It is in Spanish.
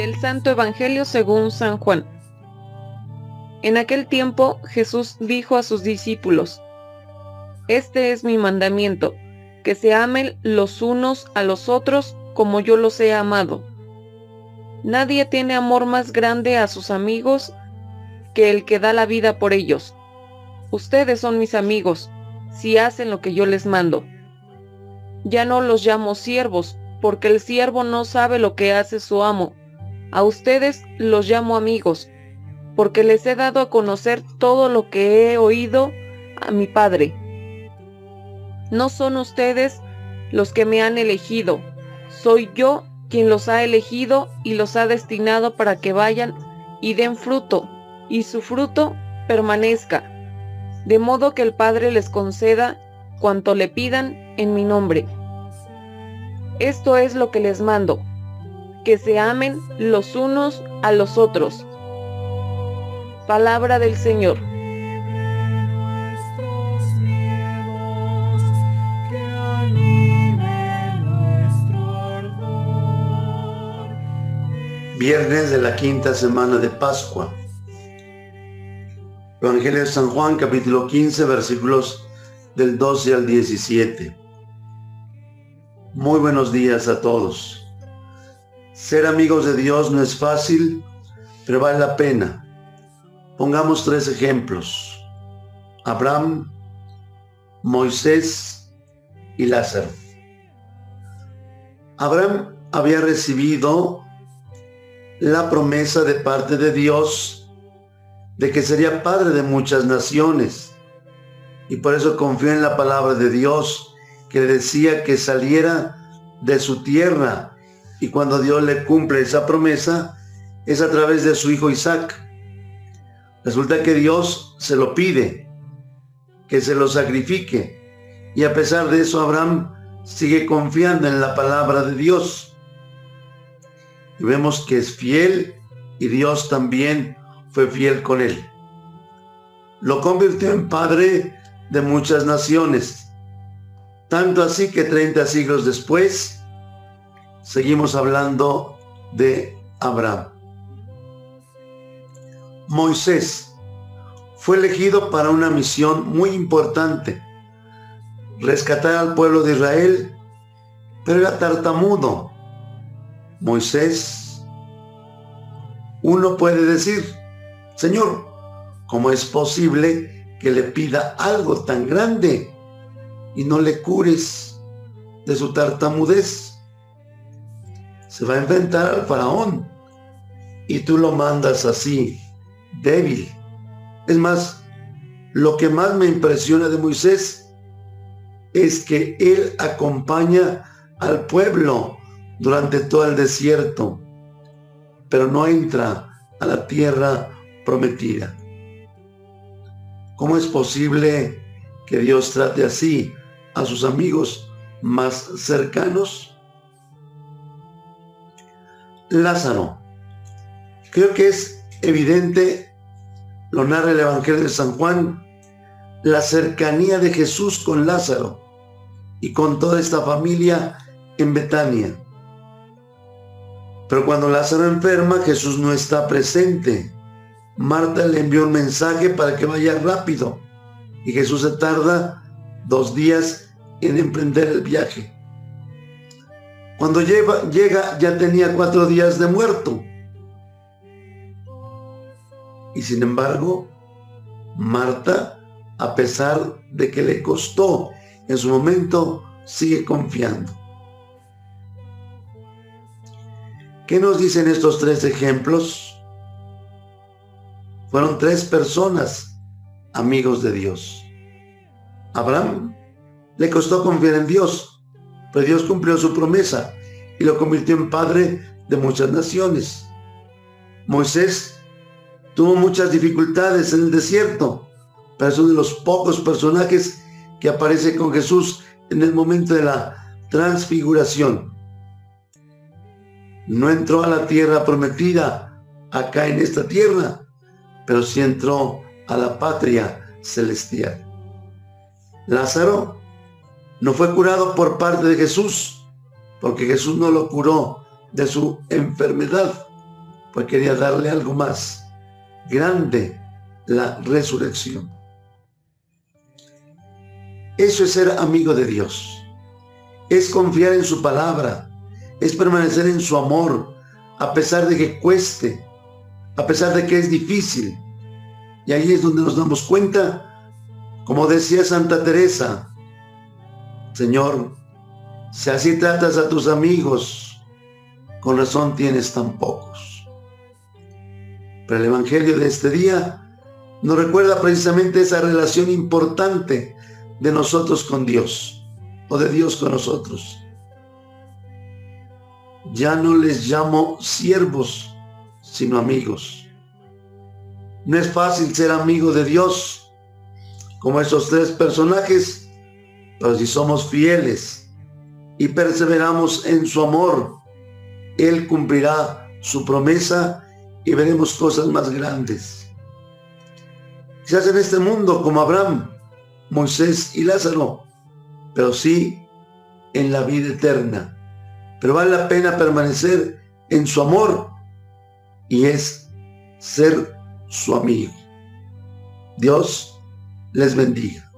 Del Santo Evangelio según San Juan. En aquel tiempo Jesús dijo a sus discípulos, Este es mi mandamiento, que se amen los unos a los otros como yo los he amado. Nadie tiene amor más grande a sus amigos que el que da la vida por ellos. Ustedes son mis amigos, si hacen lo que yo les mando. Ya no los llamo siervos, porque el siervo no sabe lo que hace su amo. A ustedes los llamo amigos, porque les he dado a conocer todo lo que he oído a mi Padre. No son ustedes los que me han elegido, soy yo quien los ha elegido y los ha destinado para que vayan y den fruto, y su fruto permanezca, de modo que el Padre les conceda cuanto le pidan en mi nombre. Esto es lo que les mando, que se amen los unos a los otros. Palabra del Señor. Viernes de la quinta semana de Pascua. Evangelio de San Juan, capítulo 15, versículos del 12 al 17. Muy buenos días a todos. Ser amigos de Dios no es fácil, pero vale la pena. Pongamos tres ejemplos. Abraham, Moisés y Lázaro. Abraham había recibido la promesa de parte de Dios de que sería padre de muchas naciones. Y por eso confió en la palabra de Dios que decía que saliera de su tierra. Y cuando Dios le cumple esa promesa, es a través de su hijo Isaac. Resulta que Dios se lo pide, que se lo sacrifique. Y a pesar de eso, Abraham sigue confiando en la palabra de Dios y vemos que es fiel y Dios también fue fiel con él. Lo convirtió en padre de muchas naciones. Tanto así que 30 siglos después seguimos hablando de Abraham. Moisés fue elegido para una misión muy importante, rescatar al pueblo de Israel, pero era tartamudo Moisés, uno puede decir, Señor, ¿cómo es posible que le pida algo tan grande y no le cures de su tartamudez? Se va a enfrentar al faraón y tú lo mandas así, débil. Es más, lo que más me impresiona de Moisés es que él acompaña al pueblo durante todo el desierto, pero no entra a la tierra prometida. ¿Cómo es posible que Dios trate así a sus amigos más cercanos? Lázaro. Creo que es evidente, lo narra el Evangelio de San Juan, la cercanía de Jesús con Lázaro y con toda esta familia en Betania. Pero cuando Lázaro enferma, Jesús no está presente. Marta le envió un mensaje para que vaya rápido. Y Jesús se tarda dos días en emprender el viaje. Cuando llega ya tenía cuatro días de muerto. Y sin embargo, Marta, a pesar de que le costó en su momento, sigue confiando. ¿Qué nos dicen estos tres ejemplos? Fueron tres personas amigos de Dios. Abraham le costó confiar en Dios, pero Dios cumplió su promesa y lo convirtió en padre de muchas naciones. Moisés tuvo muchas dificultades en el desierto, pero es uno de los pocos personajes que aparece con Jesús en el momento de la transfiguración no entró a la tierra prometida acá en esta tierra, pero sí entró a la patria celestial. Lázaro no fue curado por parte de Jesús, porque Jesús no lo curó de su enfermedad, pues quería darle algo más grande, la resurrección. Eso es ser amigo de Dios. Es confiar en su palabra. Es permanecer en su amor, a pesar de que cueste, a pesar de que es difícil. Y ahí es donde nos damos cuenta, como decía Santa Teresa, Señor, si así tratas a tus amigos, con razón tienes tan pocos. Pero el Evangelio de este día nos recuerda precisamente esa relación importante de nosotros con Dios o de Dios con nosotros. Ya no les llamo siervos, sino amigos. No es fácil ser amigo de Dios como esos tres personajes, pero si somos fieles y perseveramos en su amor, Él cumplirá su promesa y veremos cosas más grandes. Quizás en este mundo como Abraham, Moisés y Lázaro, pero sí en la vida eterna. Pero vale la pena permanecer en su amor y es ser su amigo. Dios les bendiga.